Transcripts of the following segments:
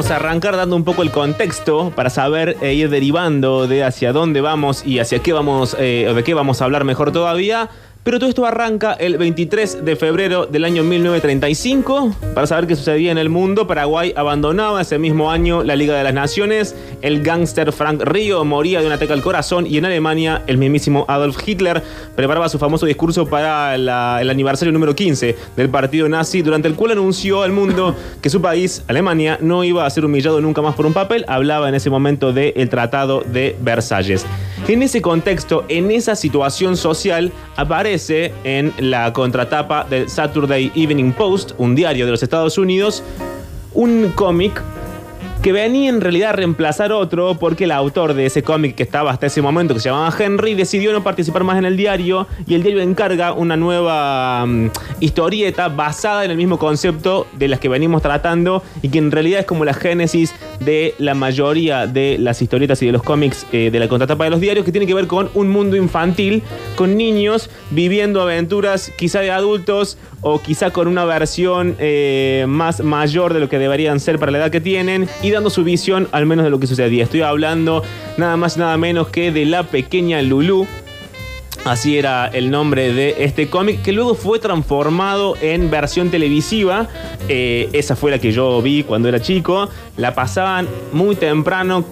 Vamos a arrancar dando un poco el contexto para saber e ir derivando de hacia dónde vamos y hacia qué vamos, eh, o de qué vamos a hablar mejor todavía. Pero todo esto arranca el 23 de febrero del año 1935. Para saber qué sucedía en el mundo, Paraguay abandonaba ese mismo año la Liga de las Naciones. El gángster Frank Río moría de un ataque al corazón y en Alemania el mismísimo Adolf Hitler preparaba su famoso discurso para el aniversario número 15 del partido nazi, durante el cual anunció al mundo que su país, Alemania, no iba a ser humillado nunca más por un papel. Hablaba en ese momento del Tratado de Versalles. En ese contexto, en esa situación social, aparece en la contratapa del Saturday Evening Post, un diario de los Estados Unidos, un cómic que venía en realidad a reemplazar otro porque el autor de ese cómic que estaba hasta ese momento, que se llamaba Henry, decidió no participar más en el diario y el diario encarga una nueva mm, historieta basada en el mismo concepto de las que venimos tratando y que en realidad es como la génesis de la mayoría de las historietas y de los cómics eh, de la contratapa de los diarios que tiene que ver con un mundo infantil, con niños viviendo aventuras quizá de adultos o quizá con una versión eh, más mayor de lo que deberían ser para la edad que tienen y dando su visión al menos de lo que sucedía. Estoy hablando nada más nada menos que de la pequeña Lulu. Así era el nombre de este cómic, que luego fue transformado en versión televisiva. Eh, esa fue la que yo vi cuando era chico. La pasaban muy temprano.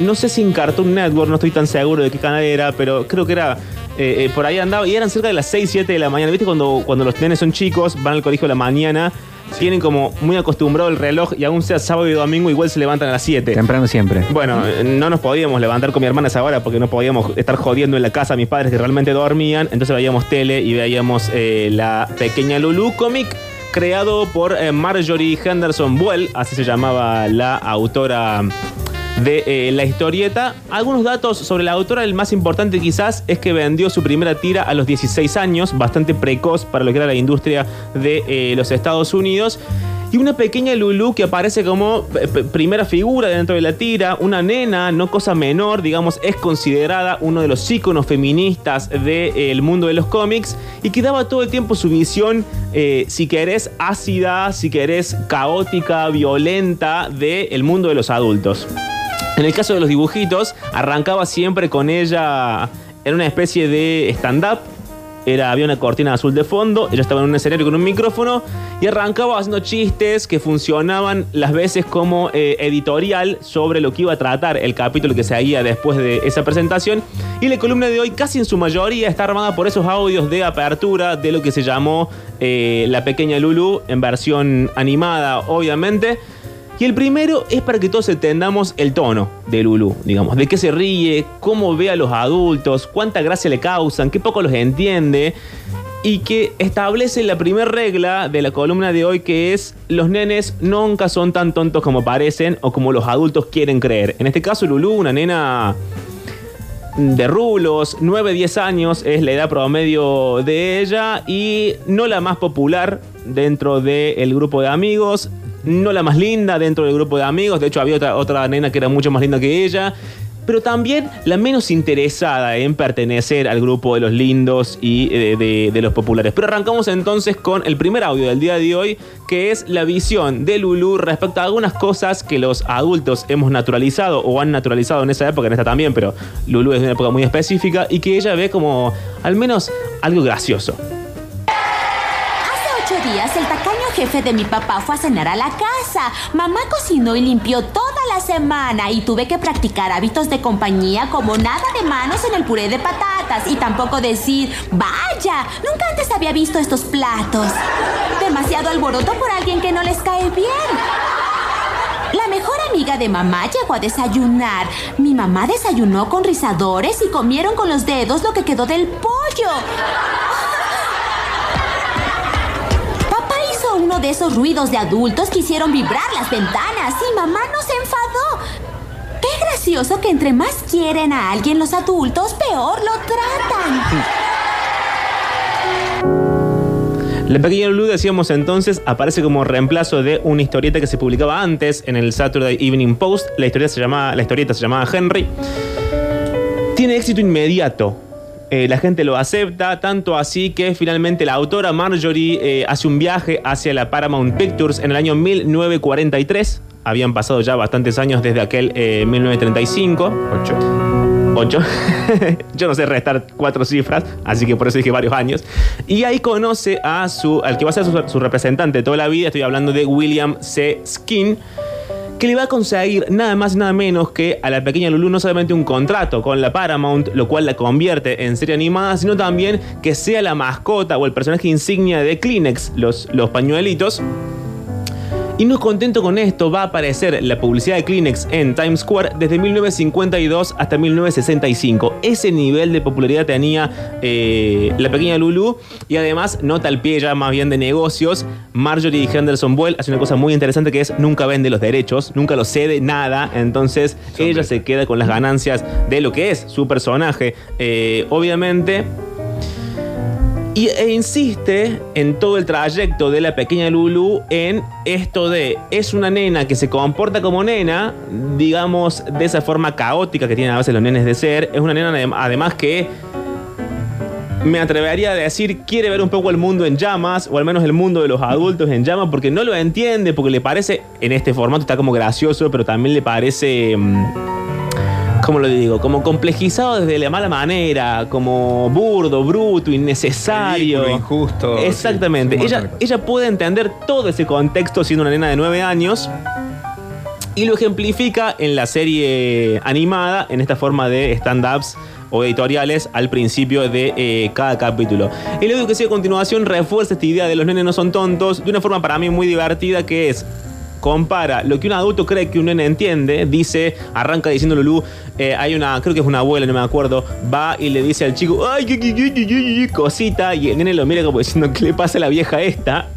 No sé si en Cartoon Network, no estoy tan seguro de qué canal era, pero creo que era eh, eh, por ahí andaba. Y eran cerca de las 6, 7 de la mañana. ¿Viste cuando, cuando los nenes son chicos, van al colegio a la mañana? Tienen como muy acostumbrado el reloj y aún sea sábado y domingo, igual se levantan a las 7. Temprano siempre. Bueno, eh, no nos podíamos levantar con mi hermana a esa hora porque no podíamos estar jodiendo en la casa a mis padres que realmente dormían. Entonces veíamos tele y veíamos eh, la pequeña Lulu cómic creado por Marjorie Henderson Buell, así se llamaba la autora de eh, la historieta. Algunos datos sobre la autora, el más importante quizás es que vendió su primera tira a los 16 años, bastante precoz para lo que era la industria de eh, los Estados Unidos. Y una pequeña Lulu que aparece como p- primera figura dentro de la tira, una nena, no cosa menor, digamos, es considerada uno de los íconos feministas del mundo de los cómics y que daba todo el tiempo su visión, eh, si querés, ácida, si querés, caótica, violenta del mundo de los adultos. En el caso de los dibujitos, arrancaba siempre con ella en una especie de stand-up. Había una cortina azul de fondo, ella estaba en un escenario con un micrófono y arrancaba haciendo chistes que funcionaban las veces como eh, editorial sobre lo que iba a tratar el capítulo que seguía después de esa presentación. Y la columna de hoy casi en su mayoría está armada por esos audios de apertura de lo que se llamó eh, La Pequeña Lulu en versión animada, obviamente. Y el primero es para que todos entendamos el tono de Lulu, digamos, de qué se ríe, cómo ve a los adultos, cuánta gracia le causan, qué poco los entiende. Y que establece la primera regla de la columna de hoy que es los nenes nunca son tan tontos como parecen o como los adultos quieren creer. En este caso Lulu, una nena de rulos, 9, 10 años es la edad promedio de ella y no la más popular dentro del grupo de amigos, no la más linda dentro del grupo de amigos, de hecho había otra, otra nena que era mucho más linda que ella, pero también la menos interesada en pertenecer al grupo de los lindos y eh, de, de los populares. Pero arrancamos entonces con el primer audio del día de hoy, que es la visión de Lulu respecto a algunas cosas que los adultos hemos naturalizado o han naturalizado en esa época, en esta también, pero Lulu es de una época muy específica y que ella ve como al menos algo gracioso. Hace ocho días el jefe de mi papá fue a cenar a la casa. Mamá cocinó y limpió toda la semana y tuve que practicar hábitos de compañía como nada de manos en el puré de patatas y tampoco decir, vaya, nunca antes había visto estos platos. Demasiado alboroto por alguien que no les cae bien. La mejor amiga de mamá llegó a desayunar. Mi mamá desayunó con rizadores y comieron con los dedos lo que quedó del pollo. Esos ruidos de adultos que hicieron vibrar las ventanas y mamá no se enfadó. Qué gracioso que entre más quieren a alguien los adultos, peor lo tratan. La pequeña Lulu, decíamos entonces, aparece como reemplazo de una historieta que se publicaba antes en el Saturday Evening Post. La, historia se llamaba, la historieta se llamaba Henry. Tiene éxito inmediato. Eh, la gente lo acepta, tanto así que finalmente la autora Marjorie eh, hace un viaje hacia la Paramount Pictures en el año 1943 Habían pasado ya bastantes años desde aquel eh, 1935. Ocho. 8. Yo no sé restar cuatro cifras, así que por eso dije varios años. Y ahí conoce a su, al que va a ser su, su representante toda la vida. Estoy hablando de William C. Skin que le va a conseguir nada más y nada menos que a la pequeña Lulu no solamente un contrato con la Paramount, lo cual la convierte en serie animada, sino también que sea la mascota o el personaje insignia de Kleenex, los, los pañuelitos. Y no contento con esto, va a aparecer la publicidad de Kleenex en Times Square desde 1952 hasta 1965. Ese nivel de popularidad tenía eh, la pequeña Lulu. Y además, nota al pie ya más bien de negocios. Marjorie Henderson Buell hace una cosa muy interesante que es nunca vende los derechos, nunca los cede nada. Entonces, ella se queda con las ganancias de lo que es su personaje. Eh, obviamente. Y, e insiste en todo el trayecto de la pequeña Lulu en esto de es una nena que se comporta como nena, digamos, de esa forma caótica que tienen a veces los nenes de ser. Es una nena adem- además que me atrevería a decir quiere ver un poco el mundo en llamas, o al menos el mundo de los adultos en llamas, porque no lo entiende, porque le parece, en este formato está como gracioso, pero también le parece... mm, ¿Cómo lo digo? Como complejizado desde la mala manera, como burdo, bruto, innecesario. Ridículo, injusto, Exactamente. sí, ella, puede entender todo ese contexto siendo una nena de 9 años. Y lo ejemplifica en la serie animada, en esta forma de stand-ups o editoriales al principio de eh, cada capítulo. El audio que sigue a continuación refuerza esta idea de los nenes no son tontos de una forma para mí muy divertida que es compara lo que un adulto cree que un nene entiende, dice, arranca diciendo Lulú, eh, hay una, creo que es una abuela, no me acuerdo, va y le dice al chico, ay, qué, qué, qué, qué, qué, qué", cosita, y el nene lo mira como diciendo, ¿qué le pasa a la vieja esta?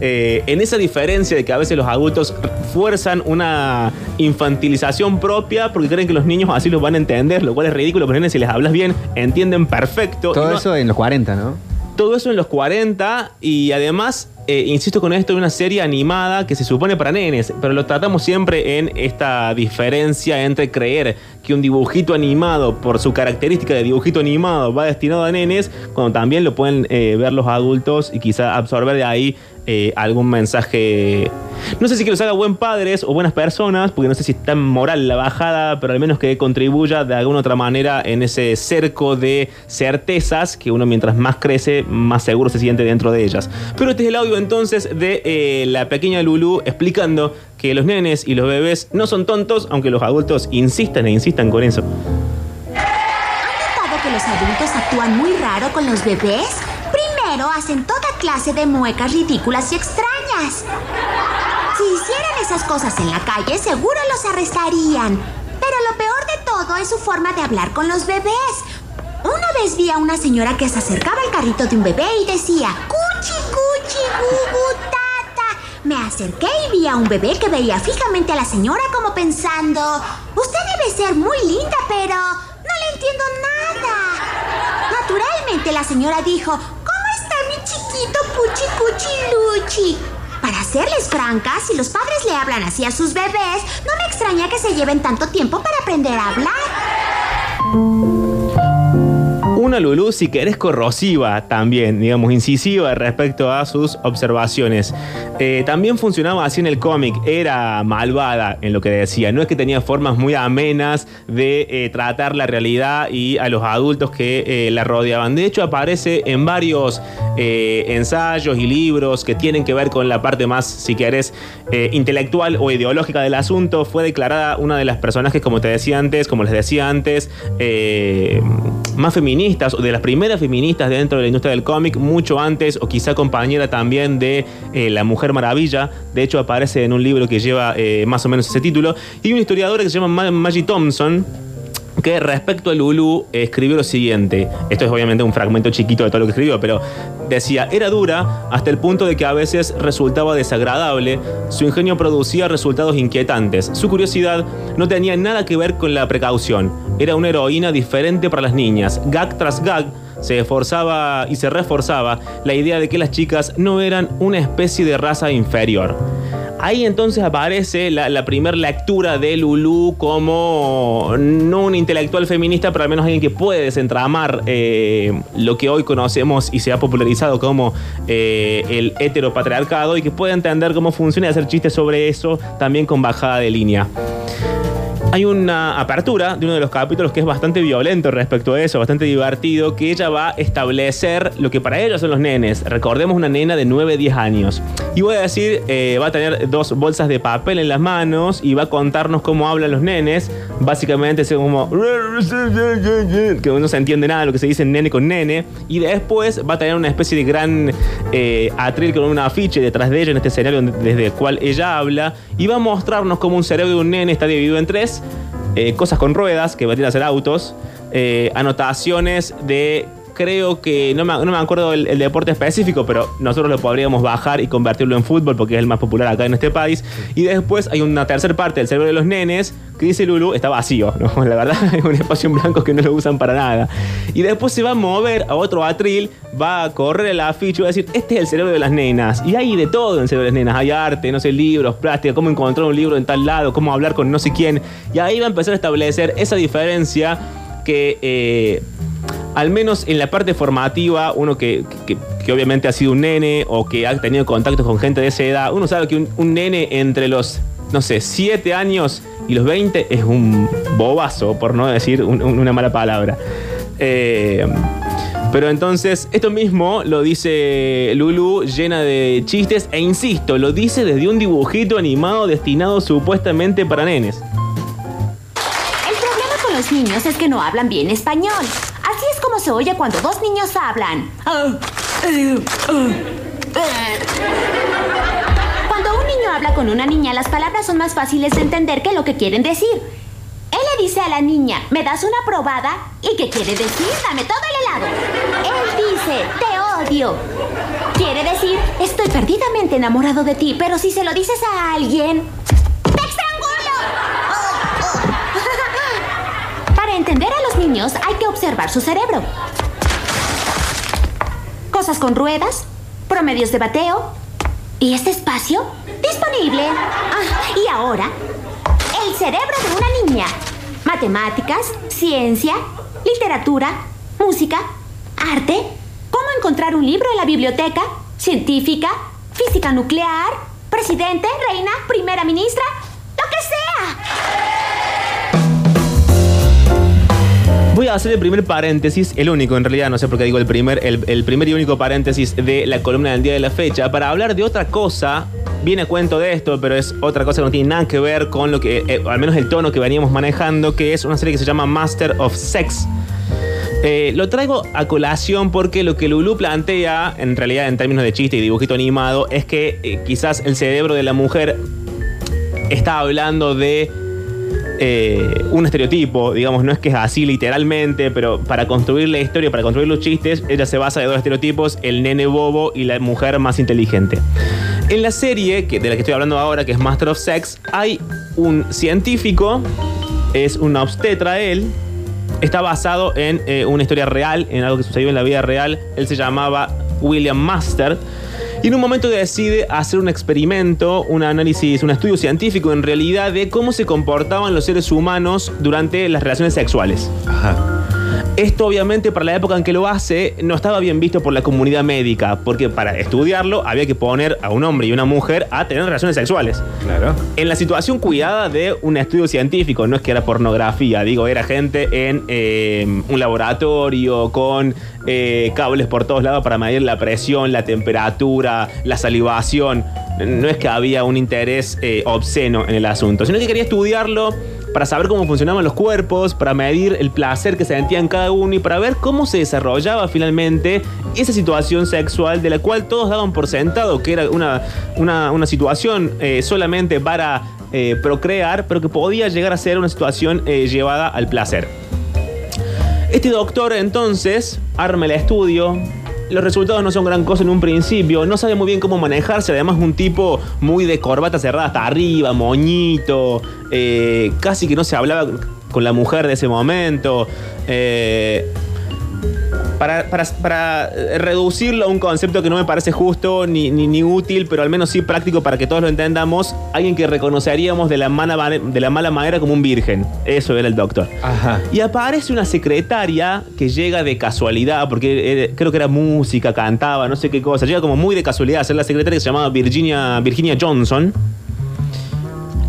Eh, en esa diferencia de que a veces los adultos fuerzan una infantilización propia porque creen que los niños así los van a entender, lo cual es ridículo, nenes si les hablas bien entienden perfecto. Todo no- eso en los 40, ¿no? todo eso en los 40 y además, eh, insisto con esto, es una serie animada que se supone para nenes, pero lo tratamos siempre en esta diferencia entre creer que un dibujito animado, por su característica de dibujito animado, va destinado a nenes, cuando también lo pueden eh, ver los adultos y quizá absorber de ahí eh, algún mensaje. No sé si que los haga buen padres o buenas personas, porque no sé si está en moral la bajada, pero al menos que contribuya de alguna otra manera en ese cerco de certezas que uno mientras más crece, más seguro se siente dentro de ellas. Pero este es el audio entonces de eh, la pequeña Lulu explicando que los nenes y los bebés no son tontos, aunque los adultos insistan e insistan con eso. ¿Han notado que los adultos actúan muy raro con los bebés? Primero hacen toda clase de muecas ridículas y extrañas. Si hicieran esas cosas en la calle, seguro los arrestarían. Pero lo peor de todo es su forma de hablar con los bebés. Una vez vi a una señora que se acercaba al carrito de un bebé y decía, cuchi, cuchi, gugu. Me acerqué y vi a un bebé que veía fijamente a la señora como pensando, usted debe ser muy linda, pero no le entiendo nada. Naturalmente la señora dijo, ¿cómo está mi chiquito cuchi, cuchi, luchi? Para serles francas, si los padres le hablan así a sus bebés, no me extraña que se lleven tanto tiempo para aprender a hablar. Una Lulú, si querés, corrosiva también, digamos, incisiva respecto a sus observaciones. Eh, también funcionaba así en el cómic, era malvada en lo que decía. No es que tenía formas muy amenas de eh, tratar la realidad y a los adultos que eh, la rodeaban. De hecho, aparece en varios ensayos y libros que tienen que ver con la parte más, si querés, intelectual o ideológica del asunto. Fue declarada una de las personajes, como te decía antes, como les decía antes, más feministas o de las primeras feministas dentro de la industria del cómic, mucho antes o quizá compañera también de La Mujer Maravilla. De hecho, aparece en un libro que lleva eh, más o menos ese título. Y una historiadora que se llama Ma- Maggie Thompson que respecto a Lulu escribió lo siguiente. Esto es obviamente un fragmento chiquito de todo lo que escribió, pero decía, era dura hasta el punto de que a veces resultaba desagradable, su ingenio producía resultados inquietantes, su curiosidad no tenía nada que ver con la precaución, era una heroína diferente para las niñas, gag tras gag. Se esforzaba y se reforzaba la idea de que las chicas no eran una especie de raza inferior. Ahí entonces aparece la, primera lectura de Lulu como no un intelectual feminista, pero al menos alguien que puede desentramar eh, lo que hoy conocemos y se ha popularizado como eh, el heteropatriarcado y que puede entender cómo funciona y hacer chistes sobre eso también con bajada de línea. Hay una apertura de uno de los capítulos que es bastante violento respecto a eso, bastante divertido, que ella va a establecer lo que para ellos son los nenes. Recordemos una nena de 9, 10 años. Y voy a decir, eh, va a tener dos bolsas de papel en las manos y va a contarnos cómo hablan los nenes. Básicamente es como... que no se entiende nada de lo que se dice nene con nene. Y después va a tener una especie de gran eh, atril con un afiche detrás de ella en este escenario desde el cual ella habla. Y va a mostrarnos cómo un cerebro de un nene está dividido en tres eh, cosas con ruedas que van a ser autos, eh, anotaciones de creo que, no me, no me acuerdo el, deporte específico, pero nosotros lo podríamos bajar y convertirlo en fútbol porque es el más popular acá en este país. Y después hay una tercera parte del cerebro de los nenes que dice Lulu, está vacío, ¿no? La verdad es un espacio en blanco que no lo usan para nada. Y después se va a mover a otro atril, va a correr el afiche y va a decir, este es el cerebro de las nenas. Y hay de todo en el cerebro de las nenas. Hay arte, no sé, libros, plástica, cómo encontrar un libro en tal lado, cómo hablar con no sé quién. Y ahí va a empezar a establecer esa diferencia que... Eh, al menos en la parte formativa, uno que, obviamente ha sido un nene o que ha tenido contacto con gente de esa edad, uno sabe que un, nene entre los, no sé, 7 años y los 20 es un bobazo, por no decir una mala palabra. Eh, pero entonces, esto mismo lo dice Lulu, llena de chistes, e insisto, lo dice desde un dibujito animado destinado supuestamente para nenes. El problema con los niños es que no hablan bien español. Se oye cuando dos niños hablan. Cuando un niño habla con una niña, las palabras son más fáciles de entender que lo que quieren decir. Él le dice a la niña, ¿me das una probada? ¿Y qué quiere decir? Dame todo el helado. Él dice, te odio. Quiere decir, estoy perdidamente enamorado de ti, pero si se lo dices a alguien, niños hay que observar su cerebro. Cosas con ruedas, promedios de bateo. ¿Y este espacio? Disponible. Ah, y ahora, el cerebro de una niña. Matemáticas, ciencia, literatura, música, arte. ¿Cómo encontrar un libro en la biblioteca? Científica, física nuclear, presidente, reina, primera ministra, lo que sea. Voy a hacer el primer paréntesis, el único en realidad, no sé por qué digo el primer, el, primer y único paréntesis de la columna del día de la fecha, para hablar de otra cosa. Viene a cuento de esto, pero es otra cosa que no tiene nada que ver con lo que, eh, al menos el tono que veníamos manejando, que es una serie que se llama Master of Sex. Eh, lo traigo a colación porque lo que Lulu plantea, en realidad en términos de chiste y dibujito animado, es que eh, quizás el cerebro de la mujer está hablando de eh, un estereotipo, digamos, no es que es así literalmente, pero para construir la historia, para construir los chistes, ella se basa de dos estereotipos, el nene bobo y la mujer más inteligente. En la serie que, de la que estoy hablando ahora, que es Master of Sex, hay un científico, es un obstetra él, está basado en eh, una historia real, en algo que sucedió en la vida real, él se llamaba William Master. Y en un momento decide hacer un experimento, un análisis, un estudio científico en realidad de cómo se comportaban los seres humanos durante las relaciones sexuales. Ajá. Esto obviamente para la época en que lo hace no estaba bien visto por la comunidad médica, porque para estudiarlo había que poner a un hombre y una mujer a tener relaciones sexuales. Claro. En la situación cuidada de un estudio científico, no es que era pornografía, digo, era gente en eh, un laboratorio con eh, cables por todos lados para medir la presión, la temperatura, la salivación. No es que había un interés eh, obsceno en el asunto, sino que quería estudiarlo para saber cómo funcionaban los cuerpos, para medir el placer que sentían cada uno y para ver cómo se desarrollaba finalmente esa situación sexual de la cual todos daban por sentado que era una, una, situación eh, solamente para eh, procrear, pero que podía llegar a ser una situación eh, llevada al placer. Este doctor entonces arma el estudio, los resultados no son gran cosa en un principio, no sabe muy bien cómo manejarse, además un tipo muy de corbata cerrada hasta arriba, moñito, eh, casi que no se hablaba con la mujer de ese momento. Eh, para, para- para, eh, reducirlo a un concepto que no me parece justo ni, ni- ni útil, pero al menos sí práctico para que todos lo entendamos, alguien que reconoceríamos de la, mala, de la mala manera como un virgen. Eso era el doctor. Ajá. Y aparece una secretaria que llega de casualidad, porque eh, creo que era música, cantaba, no sé qué cosa. Llega como muy de casualidad a ser la secretaria que se llamaba Virginia, Virginia Johnson.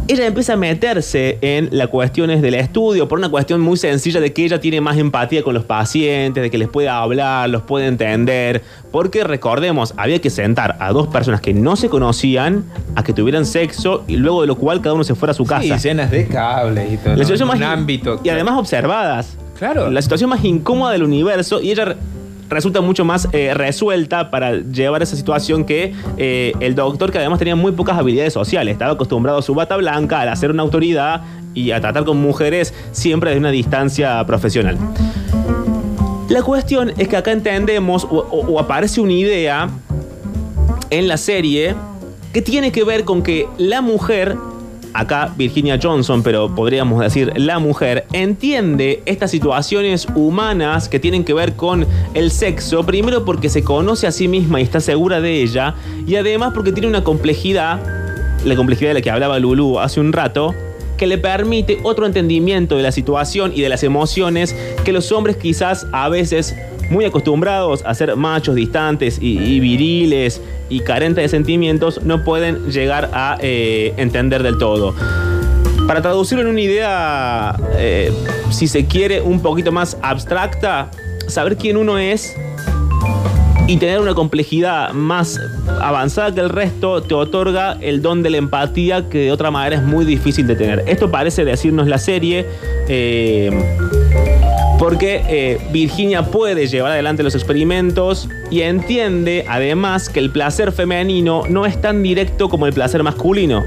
Ella empieza a meterse en las cuestiones del estudio por una cuestión muy sencilla de que ella tiene más empatía con los pacientes, de que les puede hablar, los puede entender. Porque recordemos, había que sentar a dos personas que no se conocían a que tuvieran sexo y luego de lo cual cada uno se fuera a su casa. Sí, escenas de cables y todo. La un ámbito. y además observadas. Claro. La situación más incómoda del universo y ella resulta mucho más eh, resuelta para llevar esa situación que eh, el doctor que además tenía muy pocas habilidades sociales. Estaba acostumbrado a su bata blanca, al hacer una autoridad y a tratar con mujeres siempre desde una distancia profesional. La cuestión es que acá entendemos o, aparece una idea en la serie que tiene que ver con que la mujer, acá Virginia Johnson, pero podríamos decir la mujer, entiende estas situaciones humanas que tienen que ver con el sexo, primero porque se conoce a sí misma y está segura de ella, y además porque tiene una complejidad, la complejidad de la que hablaba Lulu hace un rato, que le permite otro entendimiento de la situación y de las emociones que los hombres quizás a veces muy acostumbrados a ser machos distantes y, viriles y carentes de sentimientos no pueden llegar a eh, entender del todo. Para traducirlo en una idea, eh, si se quiere, un poquito más abstracta, saber quién uno es y tener una complejidad más avanzada que el resto te otorga el don de la empatía que de otra manera es muy difícil de tener. Esto parece decirnos la serie. eh, porque eh, Virginia puede llevar adelante los experimentos y entiende además que el placer femenino no es tan directo como el placer masculino.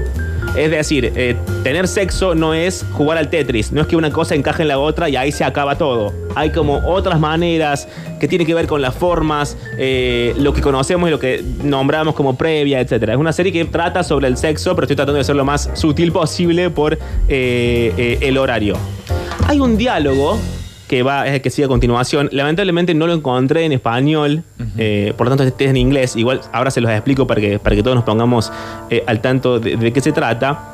Es decir, eh, tener sexo no es jugar al Tetris, no es que una cosa encaje en la otra y ahí se acaba todo. Hay como otras maneras que tienen que ver con las formas, eh, lo que conocemos y lo que nombramos como previa, etc. Es una serie que trata sobre el sexo, pero estoy tratando de ser lo más sutil posible por eh, el horario. Hay un diálogo que va, es el que sigue a continuación. Lamentablemente no lo encontré en español, eh, por lo tanto este es en inglés. Igual ahora se los explico para que, para que todos nos pongamos eh, al tanto de, de qué se trata.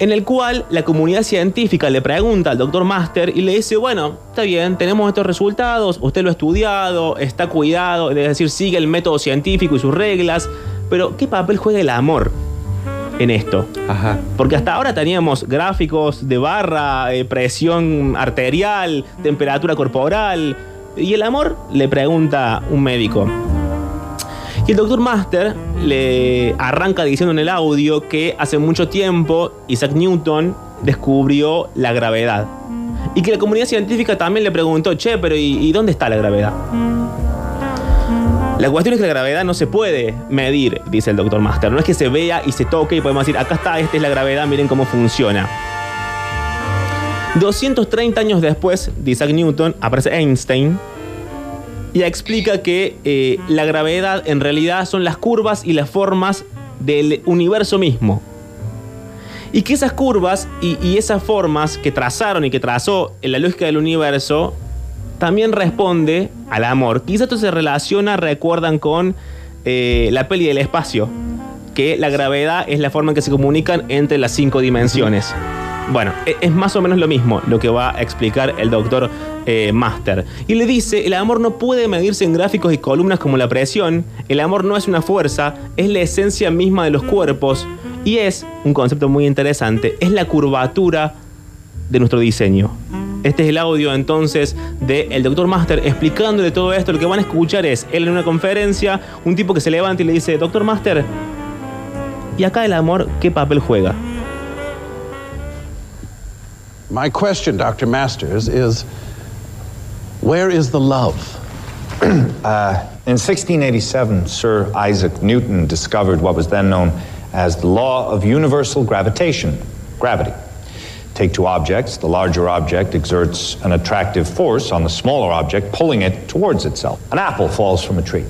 En el cual la comunidad científica le pregunta al doctor Master y le dice, bueno, está bien, tenemos estos resultados, usted lo ha estudiado, está cuidado, es decir, sigue el método científico y sus reglas, pero ¿qué papel juega el amor en esto? Ajá. Porque hasta ahora teníamos gráficos de barra, eh, presión arterial, temperatura corporal. ¿Y el amor? Le pregunta un médico. Y el doctor Master le arranca diciendo en el audio que hace mucho tiempo Isaac Newton descubrió la gravedad. Y que la comunidad científica también le preguntó, che, pero ¿y, y dónde está la gravedad? La cuestión es que la gravedad no se puede medir, dice el doctor Master. No es que se vea y se toque y podemos decir, acá está, esta es la gravedad, miren cómo funciona. 230 años después de Isaac Newton aparece Einstein y explica que eh, la gravedad en realidad son las curvas y las formas del universo mismo. Y que esas curvas y, y esas formas que trazaron y que trazó en la lógica del universo también responde al amor. Quizás esto se relaciona, recuerdan, con eh, la peli del espacio, que la gravedad es la forma en que se comunican entre las cinco dimensiones. Bueno, e- es más o menos lo mismo lo que va a explicar el doctor eh, Master. Y le dice, el amor no puede medirse en gráficos y columnas como la presión, el amor no es una fuerza, es la esencia misma de los cuerpos y es, un concepto muy interesante, es la curvatura de nuestro diseño. Este es el audio entonces del doctor Master explicándole todo esto. Lo que van a escuchar es él en una conferencia, un tipo que se levanta y le dice, doctor Master, ¿y acá el amor qué papel juega? My question, Dr. Masters, is where is the love? In 1687, Sir Isaac Newton discovered what was then known as the law of universal gravitation, gravity. Take two objects, the larger object exerts an attractive force on the smaller object, pulling it towards itself. An apple falls from a tree.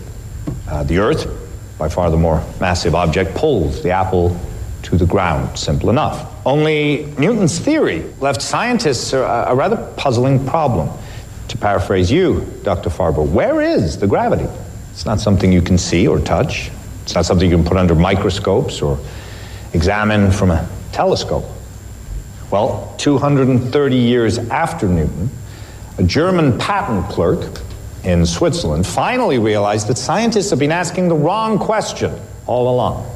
Uh, the Earth, by far the more massive object, pulls the apple to the ground. Simple enough. Only Newton's theory left scientists a, a rather puzzling problem. To paraphrase you, Dr. Farber, where is the gravity? It's not something you can see or touch. It's not something you can put under microscopes or examine from a telescope. Well, 230 years after Newton, a German patent clerk in Switzerland finally realized that scientists have been asking the wrong question all along.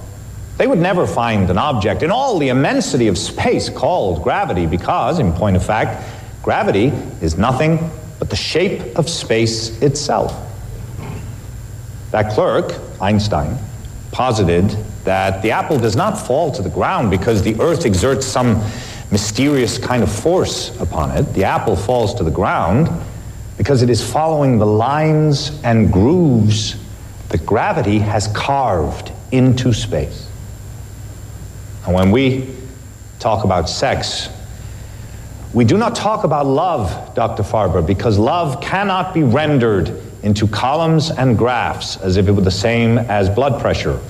They would never find an object in all the immensity of space called gravity because, in point of fact, gravity is nothing but the shape of space itself. That clerk, Einstein, posited that the apple does not fall to the ground because the earth exerts some mysterious kind of force upon it. The apple falls to the ground because it is following the lines and grooves that gravity has carved into space. And when we talk about sex, we do not talk about love, Dr. Farber, because love cannot be rendered into columns and graphs as if it were the same as blood pressure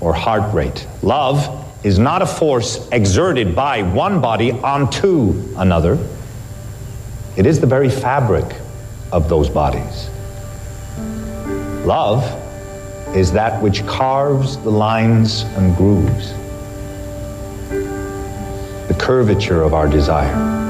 or heart rate. Love is not a force exerted by one body onto another, it is the very fabric of those bodies. Love is that which carves the lines and grooves, the curvature of our desire.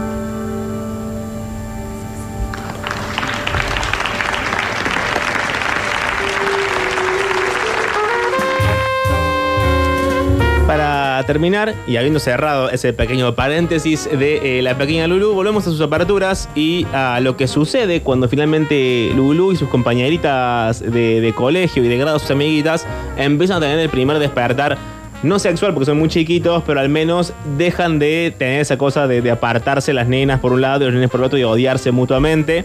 Terminar, y habiendo cerrado ese pequeño paréntesis de eh, la pequeña Lulu, volvemos a sus aperturas y a lo que sucede cuando finalmente Lulu y sus compañeritas de, colegio y de grado, sus amiguitas, empiezan a tener el primer despertar no sexual porque son muy chiquitos, pero al menos dejan de tener esa cosa de, apartarse las nenas por un lado y los nenes por el otro y odiarse mutuamente.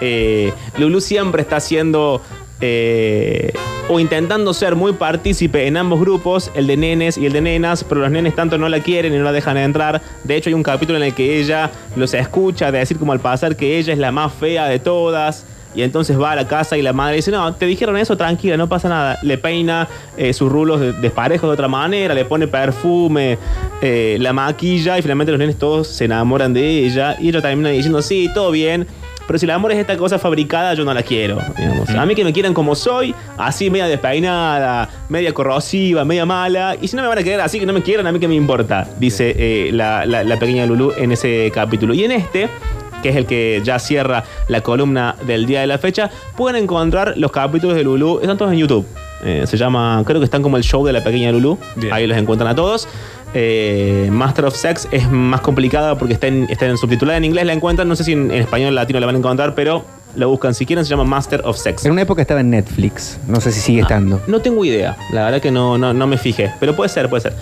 Eh, Lulu siempre está haciendo eh, o intentando ser muy partícipe en ambos grupos, el de nenes y el de nenas, pero los nenes tanto no la quieren y no la dejan entrar. De hecho, hay un capítulo en el que ella los escucha de decir como al pasar que ella es la más fea de todas. Y entonces va a la casa y la madre dice, no, te dijeron eso, tranquila, no pasa nada. Le peina eh, sus rulos de- desparejos de otra manera, le pone perfume, eh, la maquilla y finalmente los nenes todos se enamoran de ella. Y ella termina diciendo, sí, todo bien, pero si el amor es esta cosa fabricada, yo no la quiero. digamos. A mí que me quieran como soy, así media despeinada, media corrosiva, media mala. Y si no me van a querer así, que no me quieran, a mí que me importa, dice eh, la, la- la pequeña Lulu en ese capítulo. Y en este, que es el que ya cierra la columna del día de la fecha, pueden encontrar los capítulos de Lulu, están todos en YouTube. Eh, se llama, creo que están como el show de la pequeña Lulu. Ahí los encuentran a todos. Eh, Master of Sex es más complicada porque está en, está en subtitulada en inglés, la encuentran. No sé si en, en español latino la van a encontrar, pero la buscan si quieren. Se llama Master of Sex. En una época estaba en Netflix. No sé si Ah. sigue estando. No tengo idea, la verdad que no, no, no me fijé, pero puede ser, puede ser.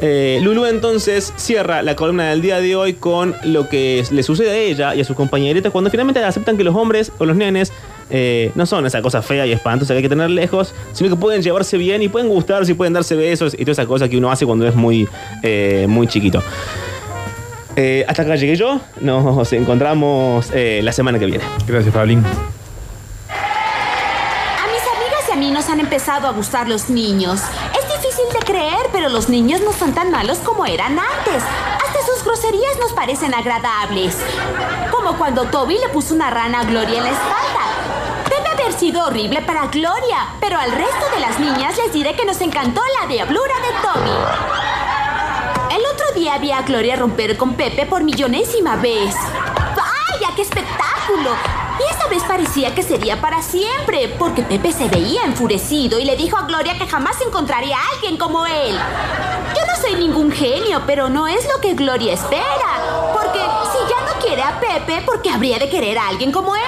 Eh, Lulu entonces cierra la columna del día de hoy con lo que le sucede a ella y a sus compañeritas cuando finalmente aceptan que los hombres o los nenes eh, no son esa cosa fea y espantosa que hay que tener lejos, sino que pueden llevarse bien y pueden gustarse y pueden darse besos y toda esa cosa que uno hace cuando es muy, eh, muy chiquito. Eh, hasta acá llegué yo, nos encontramos eh, la semana que viene. Gracias, Pablín. A mis amigas y a mí nos han empezado a gustar los niños. Es difícil de creer, pero los niños no son tan malos como eran antes. Hasta sus groserías nos parecen agradables. Como cuando Toby le puso una rana a Gloria en la espalda. Sido horrible para Gloria, pero al resto de las niñas les diré que nos encantó la diablura de Toby. El otro día vi a Gloria romper con Pepe por millonésima vez. ¡Vaya, qué espectáculo! Y esta vez parecía que sería para siempre, porque Pepe se veía enfurecido y le dijo a Gloria que jamás encontraría a alguien como él. Yo no soy ningún genio, pero no es lo que Gloria espera. Porque si ya no quiere a Pepe, ¿por qué habría de querer a alguien como él?